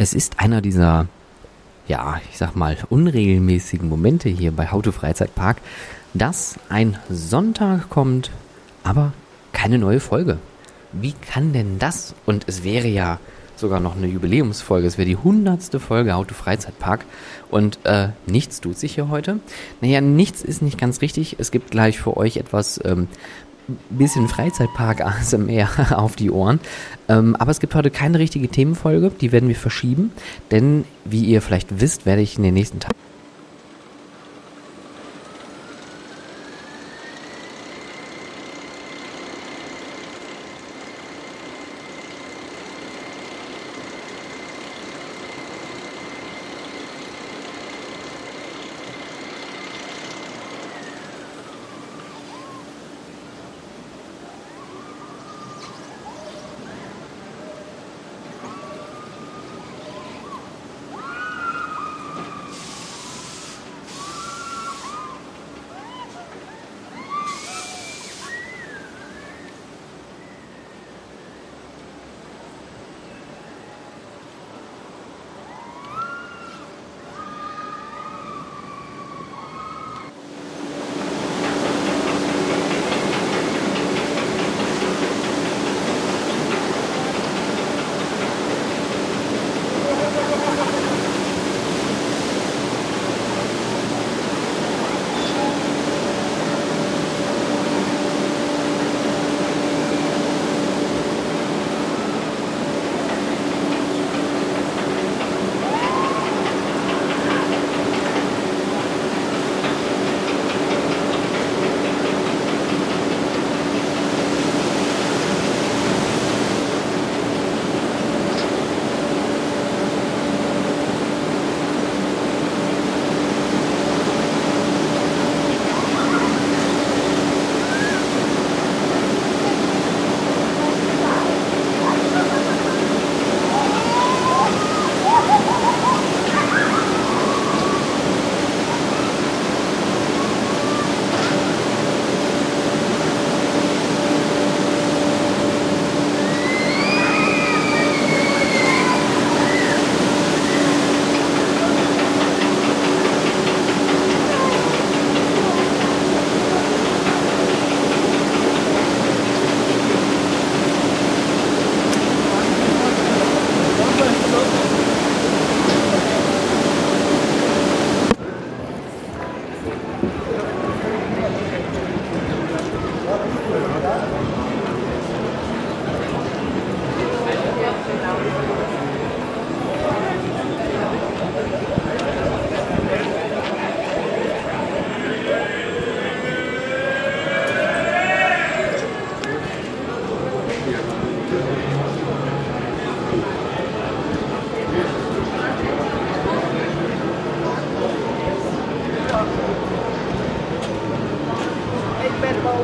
Es ist einer dieser, ja, ich sag mal, unregelmäßigen Momente hier bei to Freizeitpark, dass ein Sonntag kommt, aber keine neue Folge. Wie kann denn das? Und es wäre ja sogar noch eine Jubiläumsfolge. Es wäre die hundertste Folge Auto Freizeitpark. Und äh, nichts tut sich hier heute. Naja, nichts ist nicht ganz richtig. Es gibt gleich für euch etwas ähm, bisschen Freizeitpark ASMR auf die Ohren. Ähm, aber es gibt heute keine richtige Themenfolge. Die werden wir verschieben. Denn, wie ihr vielleicht wisst, werde ich in den nächsten Tagen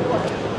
Das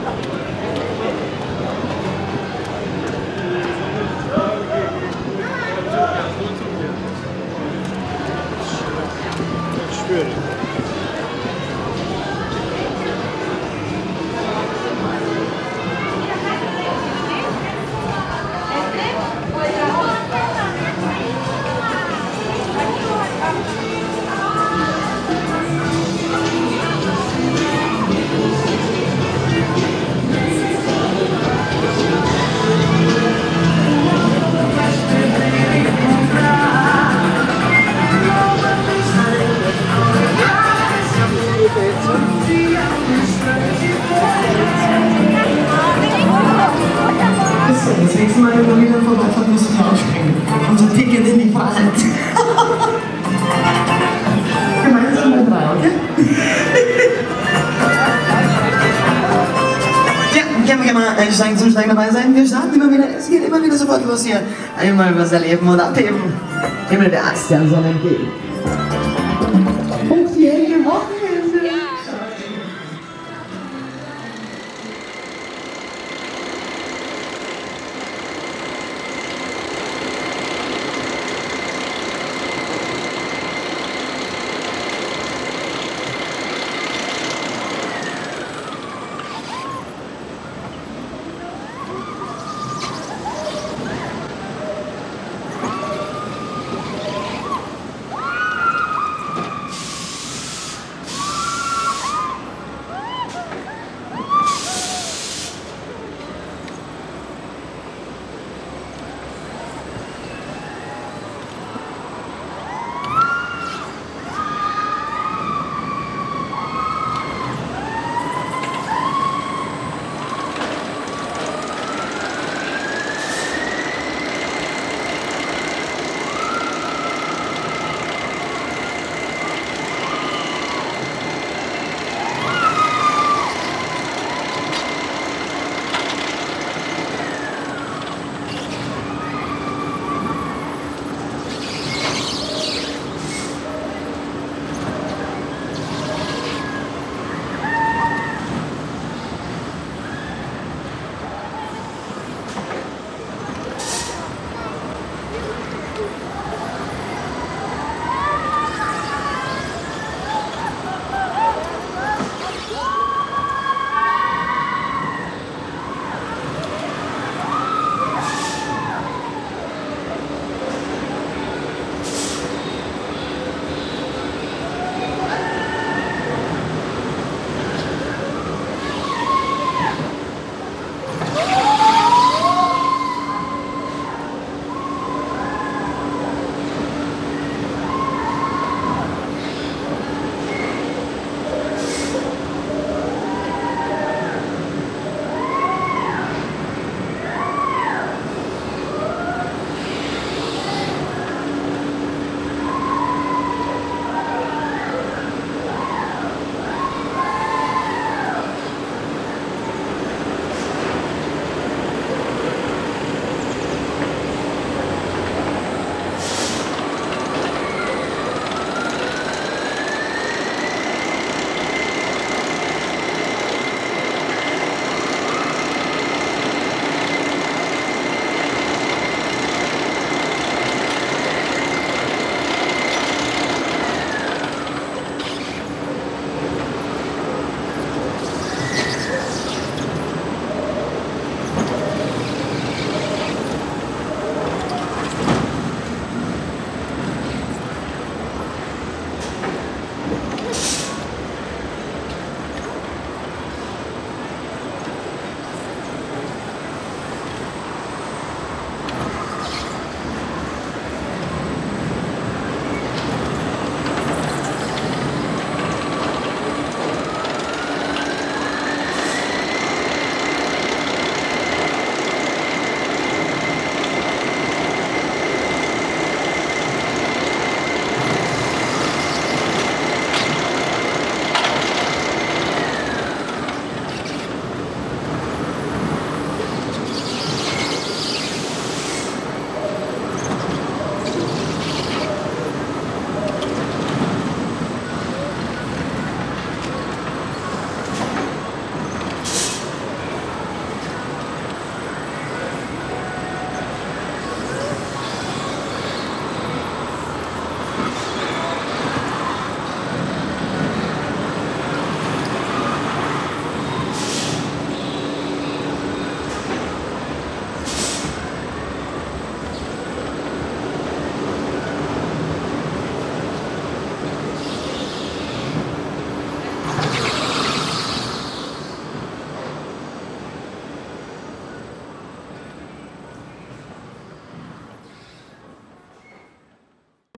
einsteigen, zusteigen, dabei sein. Wir starten immer wieder, es geht immer wieder sofort los hier. Einmal was erleben und abheben. Himmel der Ast der Sonne entgegen.